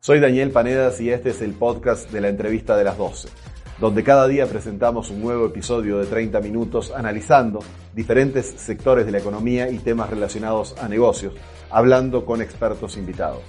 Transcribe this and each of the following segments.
Soy Daniel Panedas y este es el podcast de la entrevista de las 12, donde cada día presentamos un nuevo episodio de 30 minutos analizando diferentes sectores de la economía y temas relacionados a negocios, hablando con expertos invitados.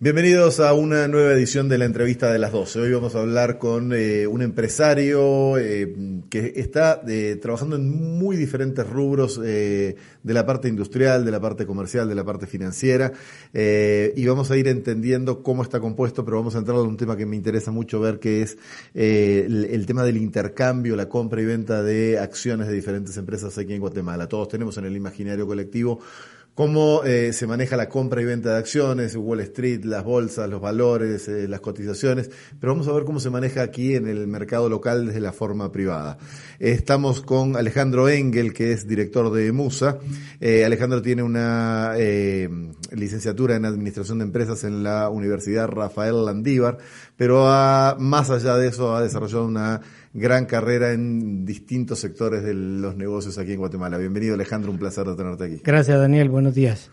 Bienvenidos a una nueva edición de la entrevista de las 12. Hoy vamos a hablar con eh, un empresario eh, que está eh, trabajando en muy diferentes rubros de la parte industrial, de la parte comercial, de la parte financiera y vamos a ir entendiendo cómo está compuesto, pero vamos a entrar en un tema que me interesa mucho ver que es el, el, tema del intercambio, la compra y venta de acciones de diferentes empresas aquí en Guatemala. Todos tenemos en el imaginario colectivo cómo eh, se maneja la compra y venta de acciones, Wall Street, las bolsas, los valores, eh, las cotizaciones, pero vamos a ver cómo se maneja aquí en el mercado local desde la forma privada. estamos con Alejandro Engel, que es director de Musa. Eh, Alejandro tiene una licenciatura en Administración de Empresas en la Universidad Rafael Landívar, pero más allá de eso ha desarrollado una gran carrera en distintos sectores de los negocios aquí en Guatemala. Bienvenido Alejandro, un placer de tenerte aquí. Gracias Daniel, buenos días.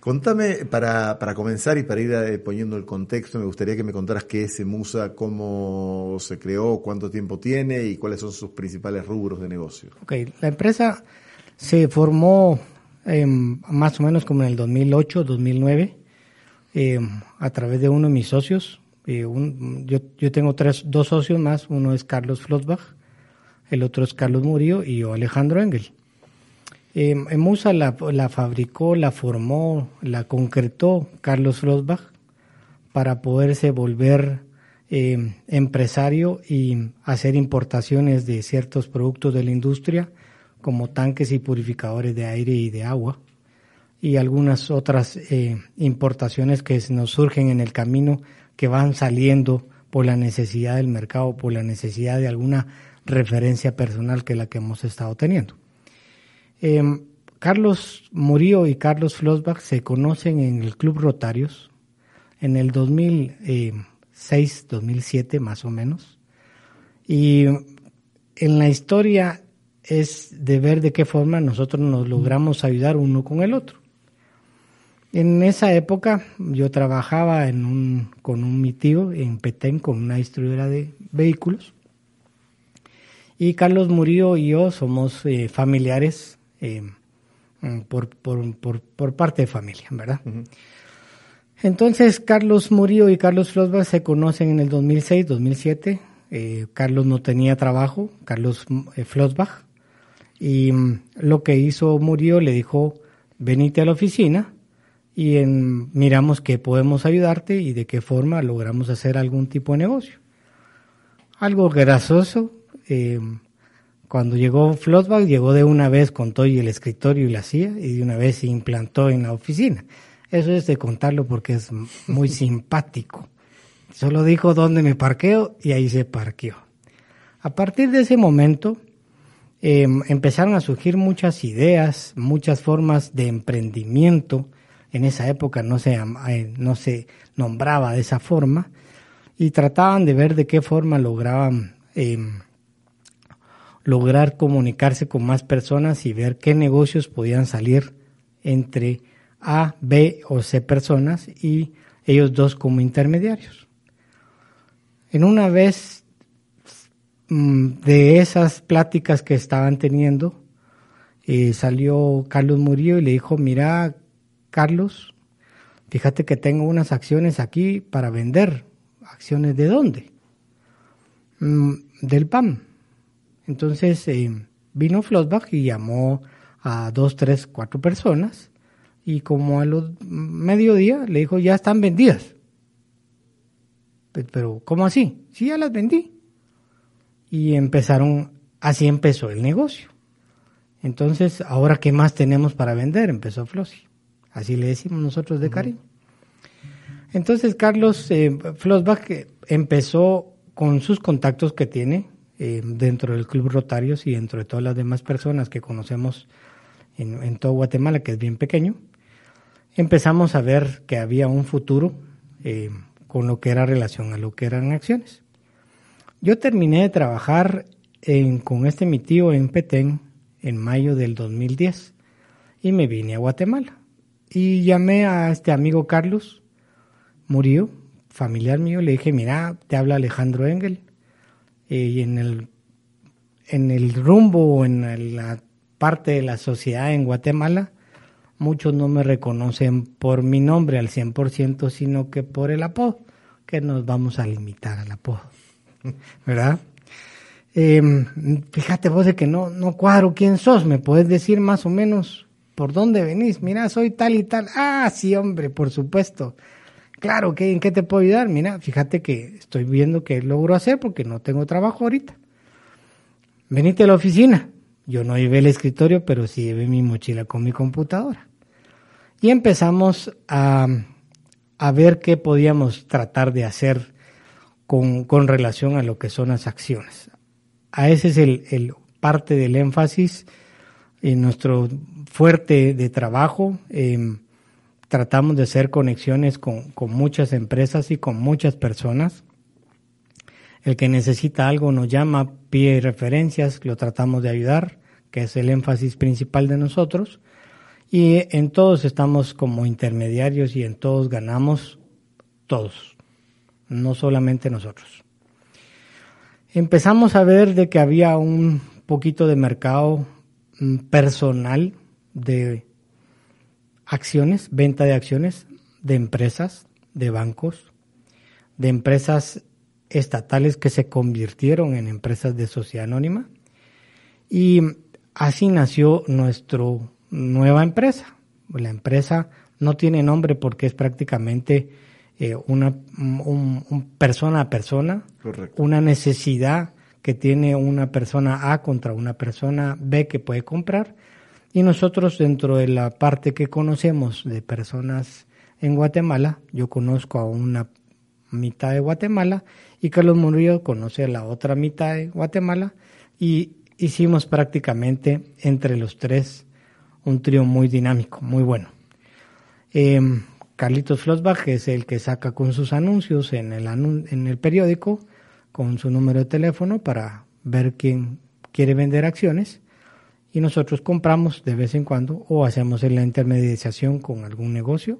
Contame, para, para comenzar y para ir eh, poniendo el contexto, me gustaría que me contaras qué es Musa, cómo se creó, cuánto tiempo tiene y cuáles son sus principales rubros de negocio. Ok, la empresa se formó em, más o menos como en el 2008, 2009, em, a través de uno de mis socios, eh, yo, tengo tres, dos socios más, uno es Carlos Flossbach, el otro es Carlos Murillo y yo Alejandro Engel. Eh, Musa la, la, fabricó, la formó, la concretó Carlos Flossbach para poderse volver eh, empresario y hacer importaciones de ciertos productos de la industria como tanques y purificadores de aire y de agua y algunas otras eh, importaciones que nos surgen en el camino que van saliendo por la necesidad del mercado, por la necesidad de alguna referencia personal que la que hemos estado teniendo. Em, Carlos Murillo y Carlos Flossbach se conocen en el Club Rotarios en el 2006, 2007 más o menos. Y en la historia es de ver de qué forma nosotros nos logramos ayudar uno con el otro. En esa época yo trabajaba en un, con un mi tío en Petén con una distribuidora de vehículos. Y Carlos Murillo y yo somos eh, familiares eh, mm, por, por, por, por, parte de familia, ¿verdad? Entonces Carlos Murillo y Carlos Flosbach se conocen en el 2006, 2007. Eh, Carlos no tenía trabajo, Carlos eh, Flosbach. Y mm, lo que hizo Murillo le dijo, venite a la oficina y en, miramos qué podemos ayudarte y de qué forma logramos hacer algún tipo de negocio. Algo grasoso, eh, cuando llegó Flossbach, llegó de una vez con todo y el escritorio y la silla y de una vez se implantó en la oficina. Eso es de contarlo porque es muy simpático. Solo dijo dónde me parqueo y ahí se parqueó. A partir de ese momento eh, empezaron a surgir muchas ideas, muchas formas de emprendimiento en esa época no se, eh, no se nombraba de esa forma, y trataban de ver de qué forma lograban em, lograr comunicarse con más personas y ver qué negocios podían salir entre A, B o C personas y ellos dos como intermediarios. En una vez mm, de esas pláticas que estaban teniendo, eh, salió Carlos Murillo y le dijo, mira, Carlos, fíjate que tengo unas acciones aquí para vender. ¿Acciones de dónde? Mm, del PAM. Entonces eh, vino Flossbach y llamó a dos, tres, cuatro personas y como a los mediodía le dijo, ya están vendidas. Pero, ¿cómo así? Sí, ya las vendí. Y empezaron, así empezó el negocio. Entonces, ahora, ¿qué más tenemos para vender? Empezó Flossi. Así le decimos nosotros de cariño. Entonces Carlos eh, Flossbach empezó con sus contactos que tiene eh, dentro del Club Rotarios y dentro de todas las demás personas que conocemos en, todo Guatemala, que es bien pequeño, empezamos a ver que había un futuro eh, con lo que era relación a lo que eran acciones. Yo terminé de trabajar con este mi tío en Petén en mayo del 2010 y me vine a Guatemala. Y llamé a este amigo Carlos, murió, familiar mío, le dije, mira, te habla Alejandro Engel, eh, y en el, en el rumbo, en la parte de la sociedad en Guatemala, muchos no me reconocen por mi nombre al 100%, sino que por el apodo, que nos vamos a limitar al apodo, ¿verdad? Em, fíjate vos de que no, no cuadro quién sos, me puedes decir más o menos por dónde venís, mira, soy tal y tal, ah, sí, hombre, por supuesto, claro, ¿qué, ¿en qué te puedo ayudar? Mira, fíjate que estoy viendo qué logro hacer porque no tengo trabajo ahorita. Venite a la oficina. Yo no llevé el escritorio, pero sí llevé mi mochila con mi computadora. Y empezamos a, a ver qué podíamos tratar de hacer con, con relación a lo que son las acciones a ese es el, parte del énfasis en nuestro fuerte de trabajo. Em, tratamos de hacer conexiones con, muchas empresas y con muchas personas. El que necesita algo nos llama, pide referencias, lo tratamos de ayudar, que es el énfasis principal de nosotros. Y en todos estamos como intermediarios y en todos ganamos todos, no solamente nosotros empezamos a ver de que había un poquito de mercado personal de acciones, venta de acciones de empresas, de bancos, de empresas estatales que se convirtieron en empresas de sociedad anónima. Y así nació nuestra nueva empresa. La empresa no tiene nombre porque es prácticamente eh, una un, persona a persona, una necesidad que tiene una persona A contra una persona B que puede comprar. Y nosotros dentro de la parte que conocemos de personas en Guatemala, yo conozco a una mitad de Guatemala y Carlos Murillo conoce a la otra mitad de Guatemala y hicimos prácticamente entre los tres un trío muy dinámico, muy bueno. Em, Carlitos Flossbach es el que saca con sus anuncios en el, en el periódico con su número de teléfono para ver quién quiere vender acciones y nosotros compramos de vez en cuando o hacemos la intermediación con algún negocio.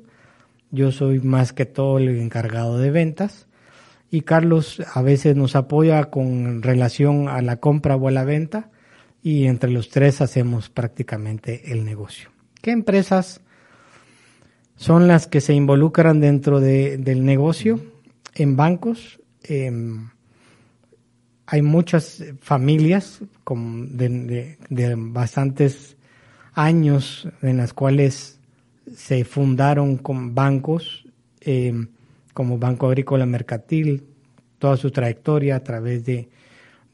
Yo soy más que todo el encargado de ventas y Carlos a veces nos apoya con relación a la compra o a la venta y entre los tres hacemos prácticamente el negocio. ¿Qué empresas son las que se involucran dentro de, del negocio en bancos. Hay muchas familias con, de, bastantes años en las cuales se fundaron con bancos em, como Banco Agrícola Mercantil, toda su trayectoria a través de,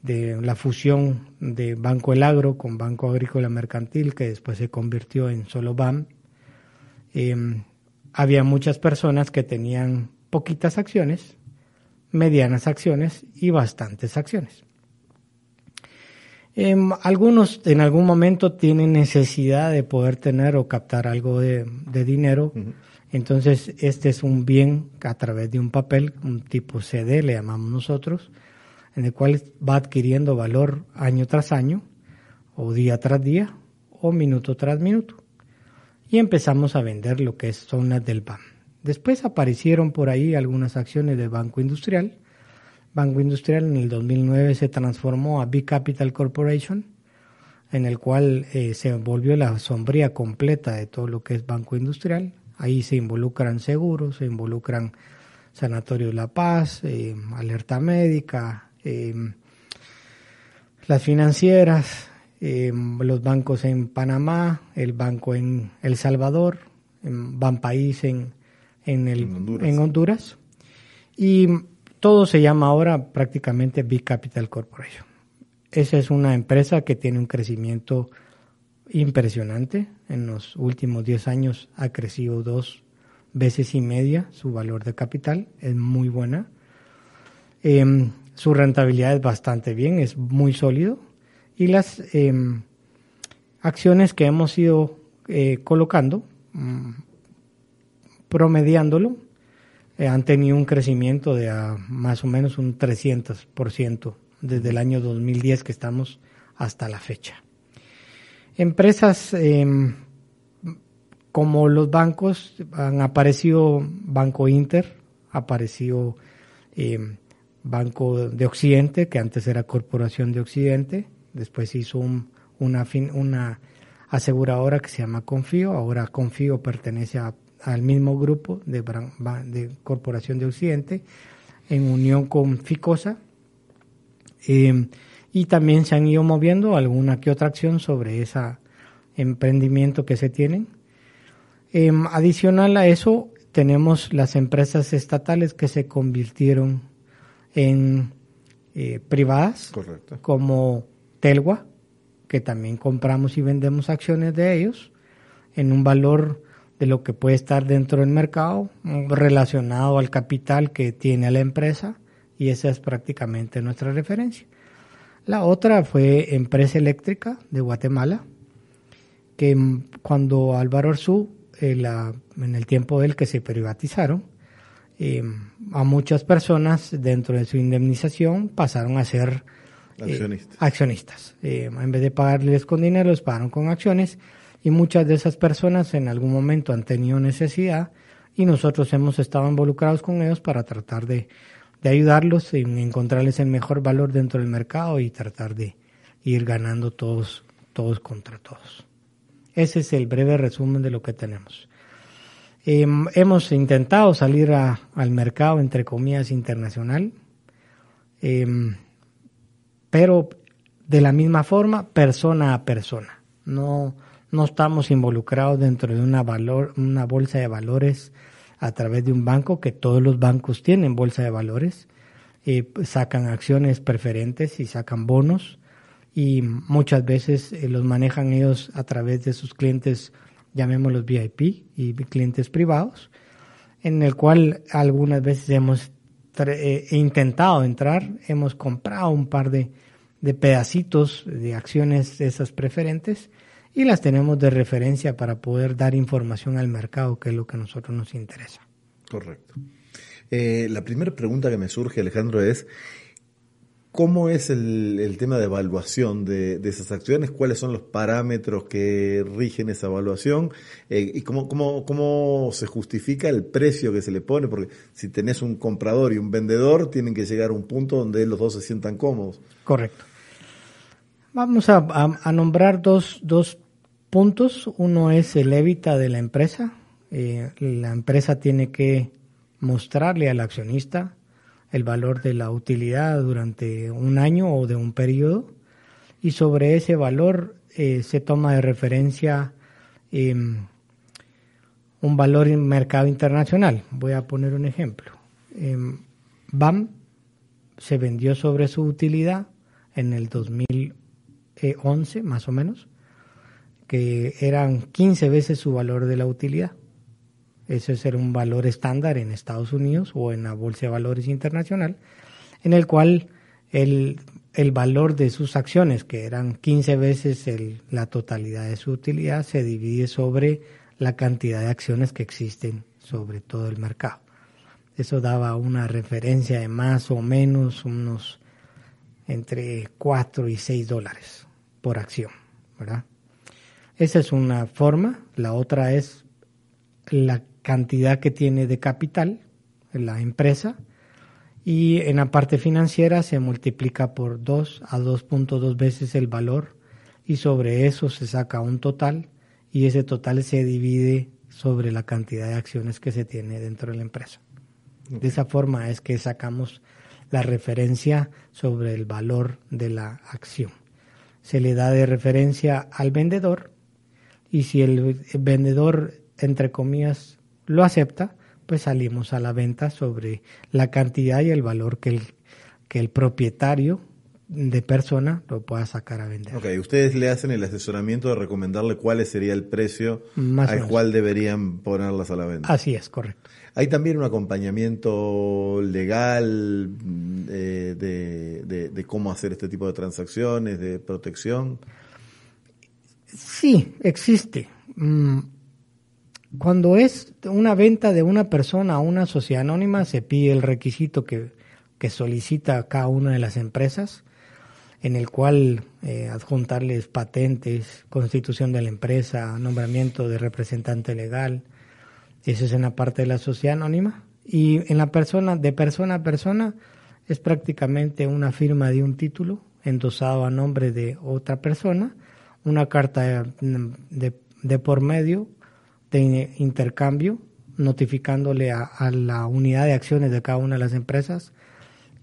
de, la fusión de Banco El Agro con Banco Agrícola Mercantil, que después se convirtió en solo BAM. Em, había muchas personas que tenían poquitas acciones, medianas acciones y bastantes acciones. Em, algunos en algún momento tienen necesidad de poder tener o captar algo de, dinero. Entonces, este es un bien a través de un papel, un tipo CD, le llamamos nosotros, en el cual va adquiriendo valor año tras año, o día tras día, o minuto tras minuto y empezamos a vender lo que es zonas del BAM. Después aparecieron por ahí algunas acciones del Banco Industrial. Banco Industrial en el 2009 se transformó a Big Capital Corporation, en el cual eh, se volvió la sombría completa de todo lo que es Banco Industrial. Ahí se involucran seguros, se involucran Sanatorio La Paz, eh, Alerta Médica, eh, las financieras, los bancos en Panamá, el banco en El Salvador, en Banpaís en, en, el, en Honduras. Y todo se llama ahora prácticamente Big Capital Corporation. Esa es una empresa que tiene un crecimiento impresionante. En los últimos 10 años ha crecido dos, veces y media su valor de capital, es muy buena. Em, su rentabilidad es bastante bien, es muy sólido. Y las em, acciones que hemos ido eh, colocando, mm, promediándolo, eh, han tenido un crecimiento de más o menos un 300% desde el año 2010 que estamos hasta la fecha. Empresas em, como los bancos, han aparecido Banco Inter, apareció em, Banco de Occidente, que antes era Corporación de Occidente, después hizo una, una aseguradora que se llama Confío, ahora Confío pertenece al mismo grupo de, de, Corporación de Occidente, en unión con Ficosa, em, y también se han ido moviendo alguna que otra acción sobre ese emprendimiento que se tienen. Em, adicional a eso, tenemos las empresas estatales que se convirtieron en eh, privadas, como Telwa, que también compramos y vendemos acciones de ellos en un valor de lo que puede estar dentro del mercado relacionado al capital que tiene la empresa y esa es prácticamente nuestra referencia. La otra fue Empresa Eléctrica de Guatemala, que cuando Álvaro Arzú en el tiempo del que se privatizaron, eh, a muchas personas dentro de su indemnización pasaron a ser eh, accionistas. Eh, en vez de pagarles con dinero, les pagaron con acciones y muchas de esas personas en algún momento han tenido necesidad y nosotros hemos estado involucrados con ellos para tratar de, de ayudarlos y encontrarles el mejor valor dentro del mercado y tratar de ir ganando todos, todos contra todos. Ese es el breve resumen de lo que tenemos. Em, hemos intentado salir al mercado, entre comillas, internacional, em, pero de la misma forma, persona a persona. No, no estamos involucrados dentro de una, valor, una bolsa de valores a través de un banco, que todos los bancos tienen bolsa de valores, eh, sacan acciones preferentes y sacan bonos y muchas veces eh, los manejan ellos a través de sus clientes, llamémoslos VIP y clientes privados, en el cual algunas veces hemos eh, intentado entrar, hemos comprado un par de, de pedacitos de acciones esas preferentes y las tenemos de referencia para poder dar información al mercado, que es lo que a nosotros nos interesa. Correcto. Eh, la primera pregunta que me surge, Alejandro, es ¿Cómo es el, tema de evaluación de, esas acciones? ¿Cuáles son los parámetros que rigen esa evaluación? Eh, ¿Y cómo, cómo, cómo se justifica el precio que se le pone? Porque si tenés un comprador y un vendedor, tienen que llegar a un punto donde los dos se sientan cómodos. Correcto. Vamos a, nombrar dos, dos, puntos. Uno es el evita de la empresa. Eh, la empresa tiene que mostrarle al accionista el valor de la utilidad durante un año o de un periodo y sobre ese valor eh, se toma de referencia em, un valor en mercado internacional. Voy a poner un ejemplo. Em, BAM se vendió sobre su utilidad en el 2011 más o menos, que eran 15 veces su valor de la utilidad. Ese es un valor estándar en Estados Unidos o en la Bolsa de Valores Internacional, en el cual el, valor de sus acciones, que eran 15 veces la totalidad de su utilidad, se divide sobre la cantidad de acciones que existen sobre todo el mercado. Eso daba una referencia de más o menos unos entre 4 y 6 dólares por acción, ¿verdad? Esa es una forma. La otra es la cantidad que tiene de capital la empresa y en la parte financiera se multiplica por 2 a 2.2 veces el valor y sobre eso se saca un total y ese total se divide sobre la cantidad de acciones que se tiene dentro de la empresa. De esa forma es que sacamos la referencia sobre el valor de la acción. Se le da de referencia al vendedor y si el vendedor, entre comillas, lo acepta, pues salimos a la venta sobre la cantidad y el valor que el, que el propietario de persona lo pueda sacar a vender. Ok, ustedes le hacen el asesoramiento de recomendarle cuál sería el precio Más al cual deberían ponerlas a la venta. Así es, correcto. ¿Hay también un acompañamiento legal mm, eh, de, de- de cómo hacer este tipo de transacciones, de protección? Sí, existe. Mm, Cuando es una venta de una persona a una sociedad anónima, se pide el requisito que, que solicita cada una de las empresas, en el cual eh, adjuntarles patentes, constitución de la empresa, nombramiento de representante legal. Eso es en la parte de la sociedad anónima. Y en la persona, de persona a persona, es prácticamente una firma de un título endosado a nombre de otra persona, una carta de, por medio de intercambio, notificándole a, la unidad de acciones de cada una de las empresas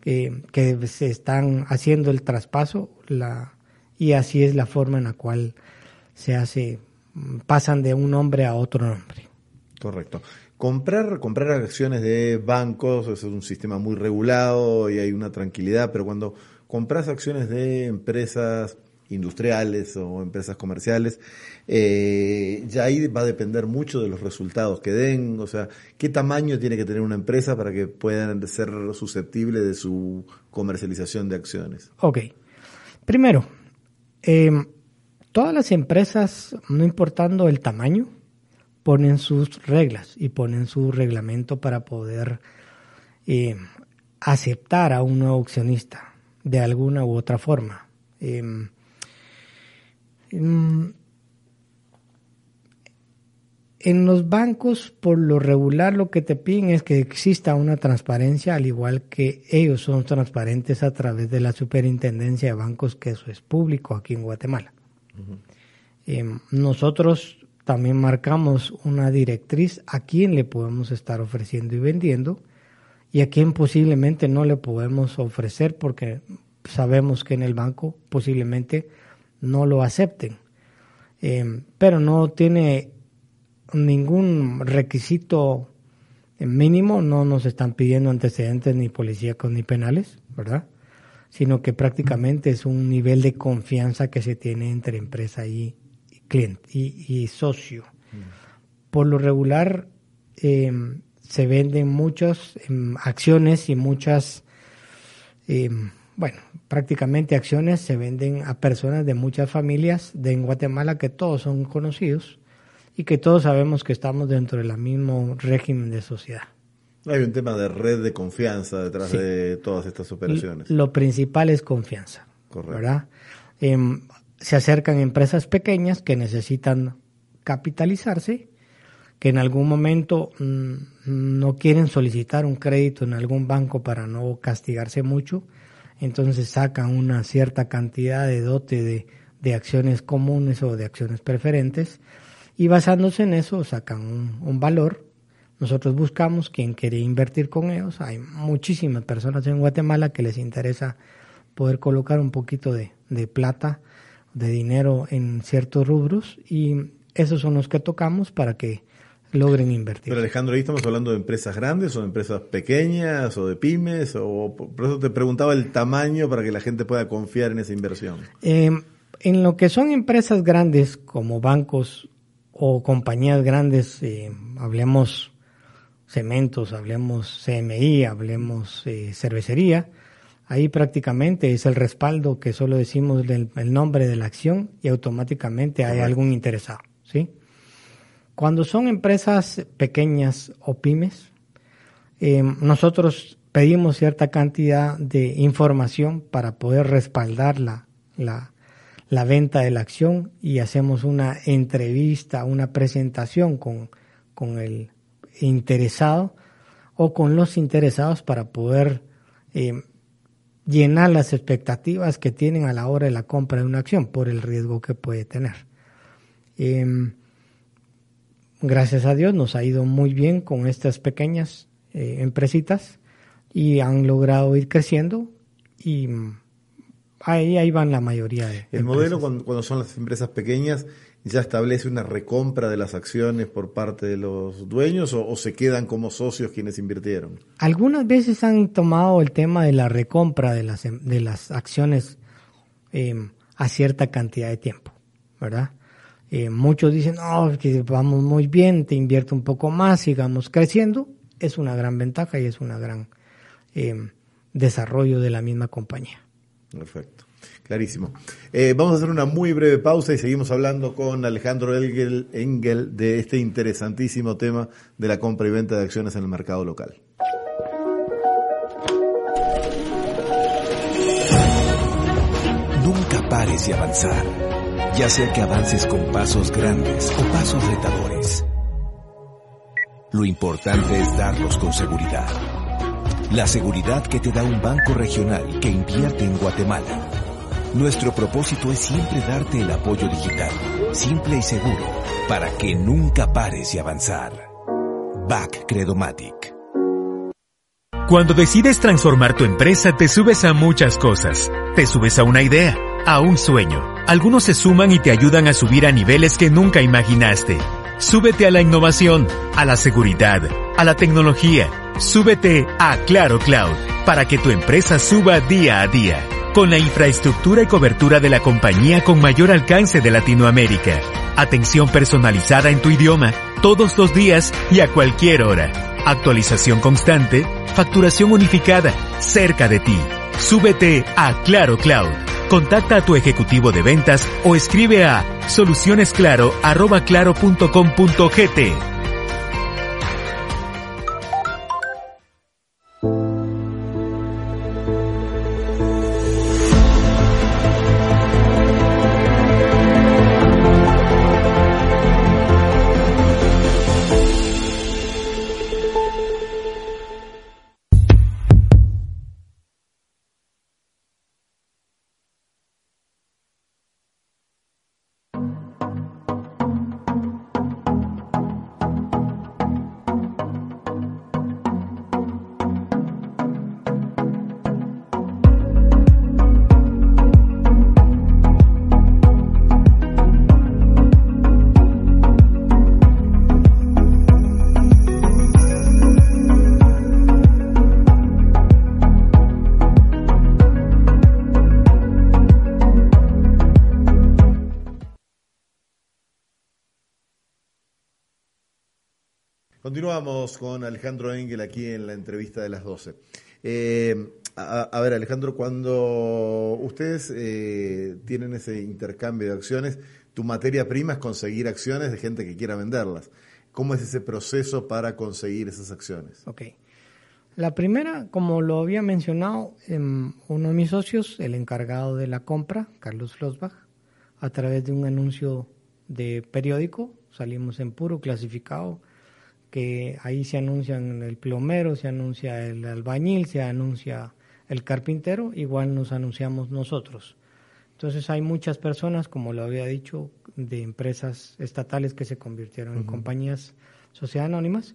que, que se están haciendo el traspaso y así es la forma en la cual se hace, pasan de un nombre a otro nombre. Correcto. Comprar, comprar acciones de bancos es un sistema muy regulado y hay una tranquilidad, pero cuando compras acciones de empresas industriales o empresas comerciales, eh, ya ahí va a depender mucho de los resultados que den, o sea, qué tamaño tiene que tener una empresa para que puedan ser susceptibles de su comercialización de acciones. Ok. Primero, eh, todas las empresas, no importando el tamaño, ponen sus reglas y ponen su reglamento para poder eh, aceptar a un nuevo accionista de alguna u otra forma. Mm, en los bancos, por lo regular, lo que te piden es que exista una transparencia, al igual que ellos son transparentes a través de la superintendencia de bancos, que eso es público aquí en Guatemala. Eh, nosotros también marcamos una directriz a quién le podemos estar ofreciendo y vendiendo y a quién posiblemente no le podemos ofrecer porque sabemos que en el banco posiblemente no lo acepten. Eh, pero no tiene ningún requisito mínimo, no nos están pidiendo antecedentes ni policíacos ni penales, ¿verdad? Sino que prácticamente es un nivel de confianza que se tiene entre empresa y cliente y, y socio. Por lo regular eh, se venden muchas eh, acciones y muchas, eh, bueno, prácticamente acciones se venden a personas de muchas familias de en Guatemala que todos son conocidos y que todos sabemos que estamos dentro del mismo régimen de sociedad. Hay un tema de red de confianza detrás Sí. de todas estas operaciones. Lo principal es confianza, Correcto. ¿verdad? Em, se acercan empresas pequeñas que necesitan capitalizarse, que en algún momento mm, no quieren solicitar un crédito en algún banco para no castigarse mucho, entonces sacan una cierta cantidad de dote de, de acciones comunes o de acciones preferentes y basándose en eso sacan un, un valor. Nosotros buscamos quien quiere invertir con ellos. Hay muchísimas personas en Guatemala que les interesa poder colocar un poquito de, de plata, de dinero en ciertos rubros y esos son los que tocamos para que logren invertir. Pero Alejandro, ahí estamos hablando de empresas grandes o de empresas pequeñas o de pymes, o por eso te preguntaba el tamaño para que la gente pueda confiar en esa inversión. Eh, en lo que son empresas grandes como bancos o compañías grandes, eh, hablemos cementos, hablemos CMI, hablemos eh, cervecería, ahí prácticamente es el respaldo que solo decimos del, el nombre de la acción y automáticamente hay Correcto. algún interesado, ¿sí? Cuando son empresas pequeñas o pymes, eh, nosotros pedimos cierta cantidad de información para poder respaldar la, la, venta de la acción y hacemos una entrevista, una presentación con, con el interesado o con los interesados para poder eh, llenar las expectativas que tienen a la hora de la compra de una acción por el riesgo que puede tener. Em, gracias a Dios nos ha ido muy bien con estas pequeñas eh, empresitas y han logrado ir creciendo y mm, ahí, ahí van la mayoría de El empresas. modelo cuando, cuando son las empresas pequeñas ya establece una recompra de las acciones por parte de los dueños o, o se quedan como socios quienes invirtieron. Algunas veces han tomado el tema de la recompra de las, em- de las acciones em, a cierta cantidad de tiempo, ¿verdad? Eh, muchos dicen, no, que vamos muy bien, te invierto un poco más, sigamos creciendo. Es una gran ventaja y es un gran em, desarrollo de la misma compañía. Perfecto. Clarísimo. Eh, vamos a hacer una muy breve pausa y seguimos hablando con Alejandro Engel, Engel de este interesantísimo tema de la compra y venta de acciones en el mercado local. Nunca pares de avanzar, ya sea que avances con pasos grandes o pasos retadores. Lo importante es darlos con seguridad. La seguridad que te da un banco regional que invierte en Guatemala. Nuestro propósito es siempre darte el apoyo digital, simple y seguro, para que nunca pares de avanzar. Back Credomatic. Cuando decides transformar tu empresa, te subes a muchas cosas. Te subes a una idea, a un sueño. Algunos se suman y te ayudan a subir a niveles que nunca imaginaste. Súbete a la innovación, a la seguridad, a la tecnología. Súbete a Claro Cloud para que tu empresa suba día a día. Con la infraestructura y cobertura de la compañía con mayor alcance de Latinoamérica. Atención personalizada en tu idioma, todos los días y a cualquier hora. Actualización constante, facturación unificada, cerca de ti. Súbete a Claro Cloud. Contacta a tu ejecutivo de ventas o escribe a solucionesclaro.claro.com.gt. Continuamos con Alejandro Engel aquí en la entrevista de las 12. Eh, a, ver, Alejandro, cuando ustedes eh, tienen ese intercambio de acciones, tu materia prima es conseguir acciones de gente que quiera venderlas. ¿Cómo es ese proceso para conseguir esas acciones? Ok. La primera, como lo había mencionado, em, uno de mis socios, el encargado de la compra, Carlos Flosbach, a través de un anuncio de periódico, salimos en puro clasificado, que ahí se anuncian el plomero, se anuncia el albañil, se anuncia el carpintero, igual nos anunciamos nosotros. Entonces hay muchas personas, como lo había dicho, de empresas estatales que se convirtieron en compañías sociedades anónimas,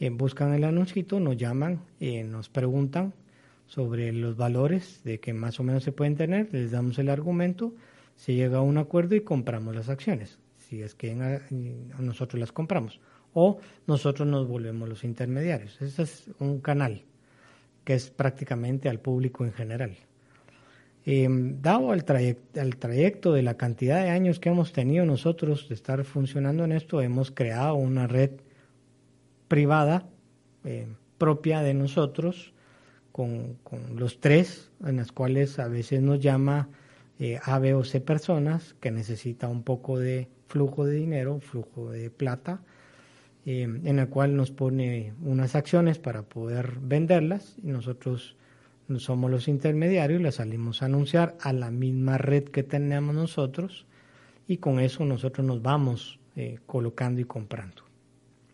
eh, buscan el anuncito, nos llaman, y nos preguntan sobre los valores de que más o menos se pueden tener, les damos el argumento, se llega a un acuerdo y compramos las acciones, si es que nosotros las compramos o nosotros nos volvemos los intermediarios. Ese es un canal que es prácticamente al público en general. Eh, dado el, trayecto de la cantidad de años que hemos tenido nosotros de estar funcionando en esto, hemos creado una red privada eh, propia de nosotros con, los tres, en las cuales a veces nos llama eh, A, B o C personas que necesita un poco de flujo de dinero, flujo de plata, eh, en la cual nos pone unas acciones para poder venderlas y nosotros somos los intermediarios, las salimos a anunciar a la misma red que tenemos nosotros y con eso nosotros nos vamos eh, colocando y comprando.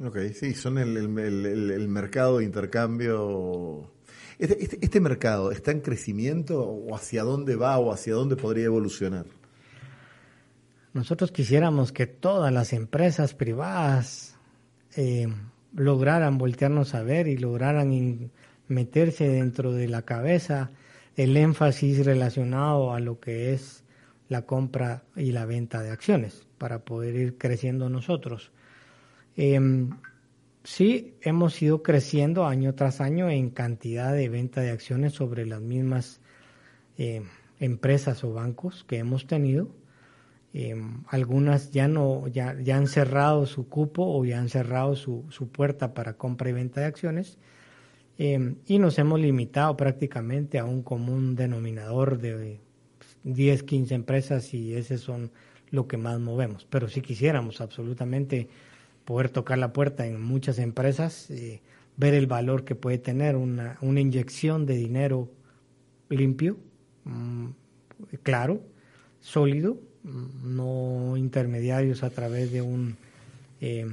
Ok, sí, son el, el, mercado de intercambio. Este, este, este, mercado está en crecimiento o hacia dónde va o hacia dónde podría evolucionar? Nosotros quisiéramos que todas las empresas privadas eh, lograran voltearnos a ver y lograran meterse dentro de la cabeza el énfasis relacionado a lo que es la compra y la venta de acciones para poder ir creciendo nosotros. Em, sí, hemos ido creciendo año tras año en cantidad de venta de acciones sobre las mismas eh, empresas o bancos que hemos tenido. Em, algunas ya no ya, ya han cerrado su cupo o ya han cerrado su, su puerta para compra y venta de acciones em, y nos hemos limitado prácticamente a un común denominador de 10, 15 empresas y ese son lo que más movemos. Pero si quisiéramos absolutamente poder tocar la puerta en muchas empresas, eh, ver el valor que puede tener una, una inyección de dinero limpio, mm, claro, sólido, no intermediarios a través de un eh,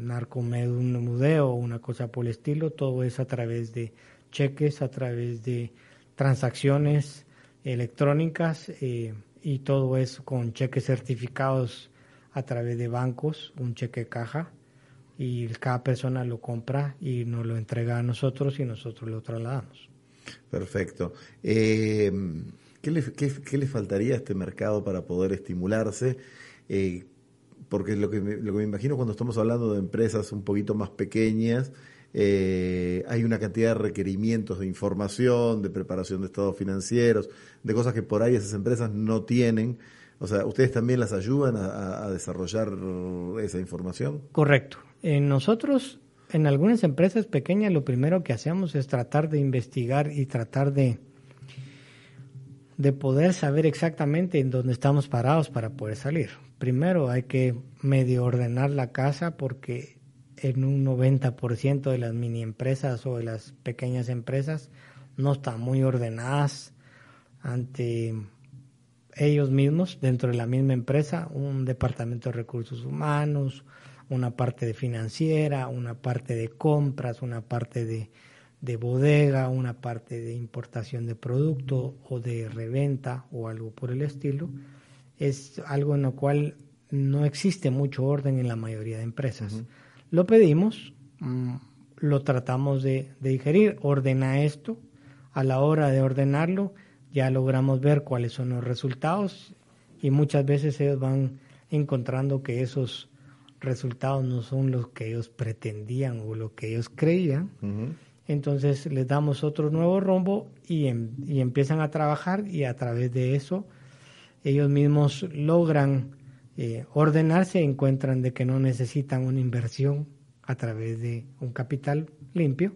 narcomedeo o una cosa por el estilo, todo es a través de cheques, a través de transacciones electrónicas eh, y todo eso con cheques certificados a través de bancos, un cheque caja y cada persona lo compra y nos lo entrega a nosotros y nosotros lo trasladamos. Perfecto. Eh, ¿qué, le, faltaría a este mercado para poder estimularse? Eh, porque lo que, me, imagino cuando estamos hablando de empresas un poquito más pequeñas, eh, hay una cantidad de requerimientos de información, de preparación de estados financieros, de cosas que por ahí esas empresas no tienen. O sea, ¿ustedes también las ayudan a, a desarrollar esa información? Correcto. En nosotros, en algunas empresas pequeñas, lo primero que hacemos es tratar de investigar y tratar de, de poder saber exactamente en dónde estamos parados para poder salir. Primero hay que medio ordenar la casa porque en un 90% de las mini empresas o de las pequeñas empresas no están muy ordenadas ante ellos mismos dentro de la misma empresa, un departamento de recursos humanos, una parte de financiera, una parte de compras, una parte de, de bodega, una parte de importación de producto o de reventa o algo por el estilo, es algo en lo cual no existe mucho orden en la mayoría de empresas. Lo pedimos, mm, lo tratamos de, de, digerir, ordena esto, a la hora de ordenarlo ya logramos ver cuáles son los resultados y muchas veces ellos van encontrando que esos resultados no son los que ellos pretendían o lo que ellos creían. Entonces les damos otro nuevo rombo y, em, y, empiezan a trabajar y a través de eso ellos mismos logran eh, ordenarse, encuentran de que no necesitan una inversión a través de un capital limpio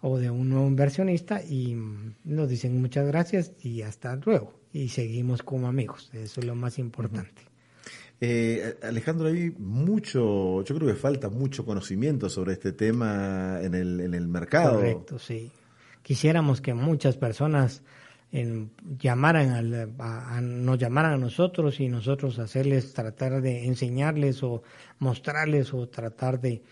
o de un nuevo inversionista y nos dicen muchas gracias y hasta luego y seguimos como amigos. Eso es lo más importante. Eh, Alejandro, hay mucho, yo creo que falta mucho conocimiento sobre este tema en el, en el mercado. Correcto, sí. Quisiéramos que muchas personas en, llamaran a, nos llamaran a nosotros y nosotros hacerles, tratar de enseñarles o mostrarles o tratar de,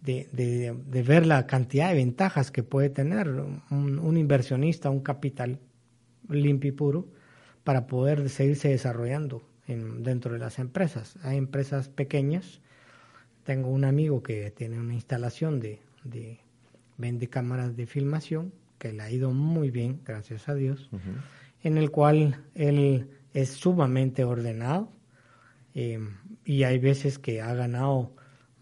de, de, ver la cantidad de ventajas que puede tener un inversionista, un capital limpio y puro para poder seguirse desarrollando dentro de las empresas. Hay empresas pequeñas. Tengo un amigo que tiene una instalación de, de vende cámaras de filmación que le ha ido muy bien, gracias a Dios, en el cual él es sumamente ordenado eh, y hay veces que ha ganado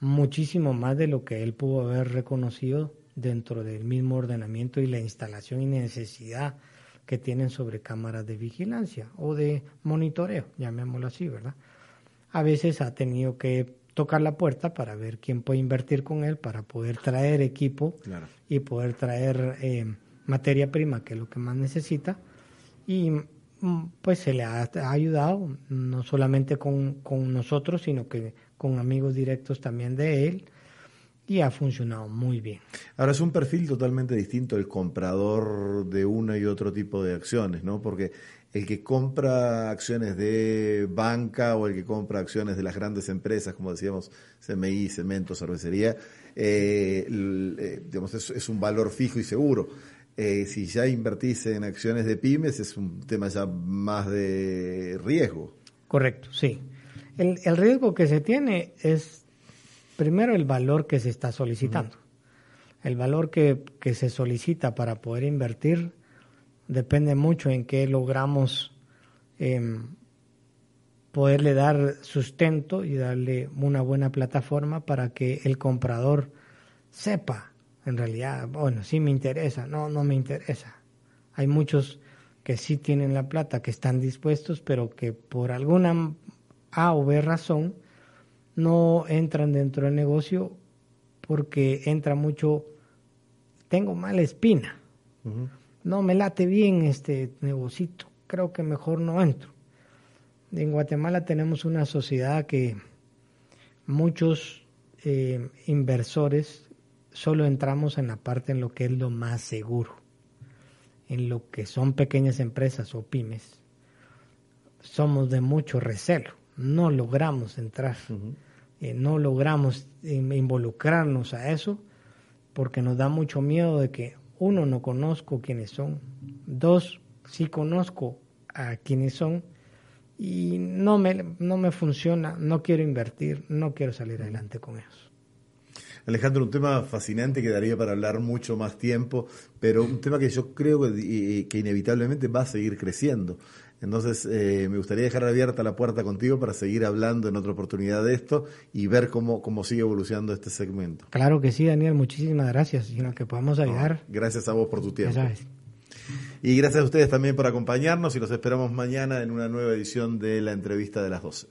muchísimo más de lo que él pudo haber reconocido dentro del mismo ordenamiento y la instalación y necesidad que tienen sobre cámaras de vigilancia o de monitoreo, llamémoslo así, ¿verdad? A veces ha tenido que tocar la puerta para ver quién puede invertir con él, para poder traer equipo y poder traer eh, materia prima, que es lo que más necesita. Y mm, pues se le ha, ayudado, no solamente con, con nosotros, sino que con amigos directos también de él y ha funcionado muy bien. Ahora es un perfil totalmente distinto el comprador de uno y otro tipo de acciones, ¿no? Porque el que compra acciones de banca o el que compra acciones de las grandes empresas, como decíamos, CMI, cemento, cervecería, eh, eh, digamos, es, un valor fijo y seguro. Eh, si ya invertís en acciones de pymes, es un tema ya más de riesgo. Correcto, sí. El, el riesgo que se tiene es primero el valor que se está solicitando. El valor que, se solicita para poder invertir depende mucho en qué logramos em, poderle dar sustento y darle una buena plataforma para que el comprador sepa, en realidad, bueno, sí me interesa, no, no me interesa. Hay muchos que sí tienen la plata, que están dispuestos, pero que por alguna A o B razón no entran dentro del negocio porque entra mucho, tengo mala espina, no me late bien este negocito, creo que mejor no entro. En Guatemala tenemos una sociedad que muchos eh, inversores solo entramos en la parte en lo que es lo más seguro, en lo que son pequeñas empresas o pymes. Somos de mucho recelo, no logramos entrar, eh, no logramos involucrarnos a eso porque nos da mucho miedo de que uno no conozco quiénes son, dos sí conozco a quiénes son y no me, no me funciona, no quiero invertir, no quiero salir adelante con eso. Alejandro, un tema fascinante que daría para hablar mucho más tiempo, pero un tema que yo creo que, que inevitablemente va a seguir creciendo. Entonces, eh, me gustaría dejar abierta la puerta contigo para seguir hablando en otra oportunidad de esto y ver cómo, cómo sigue evolucionando este segmento. Claro que sí, Daniel, muchísimas gracias. Y que podamos ayudar. gracias a vos por tu tiempo. Y gracias a ustedes también por acompañarnos y los esperamos mañana en una nueva edición de la entrevista de las 12.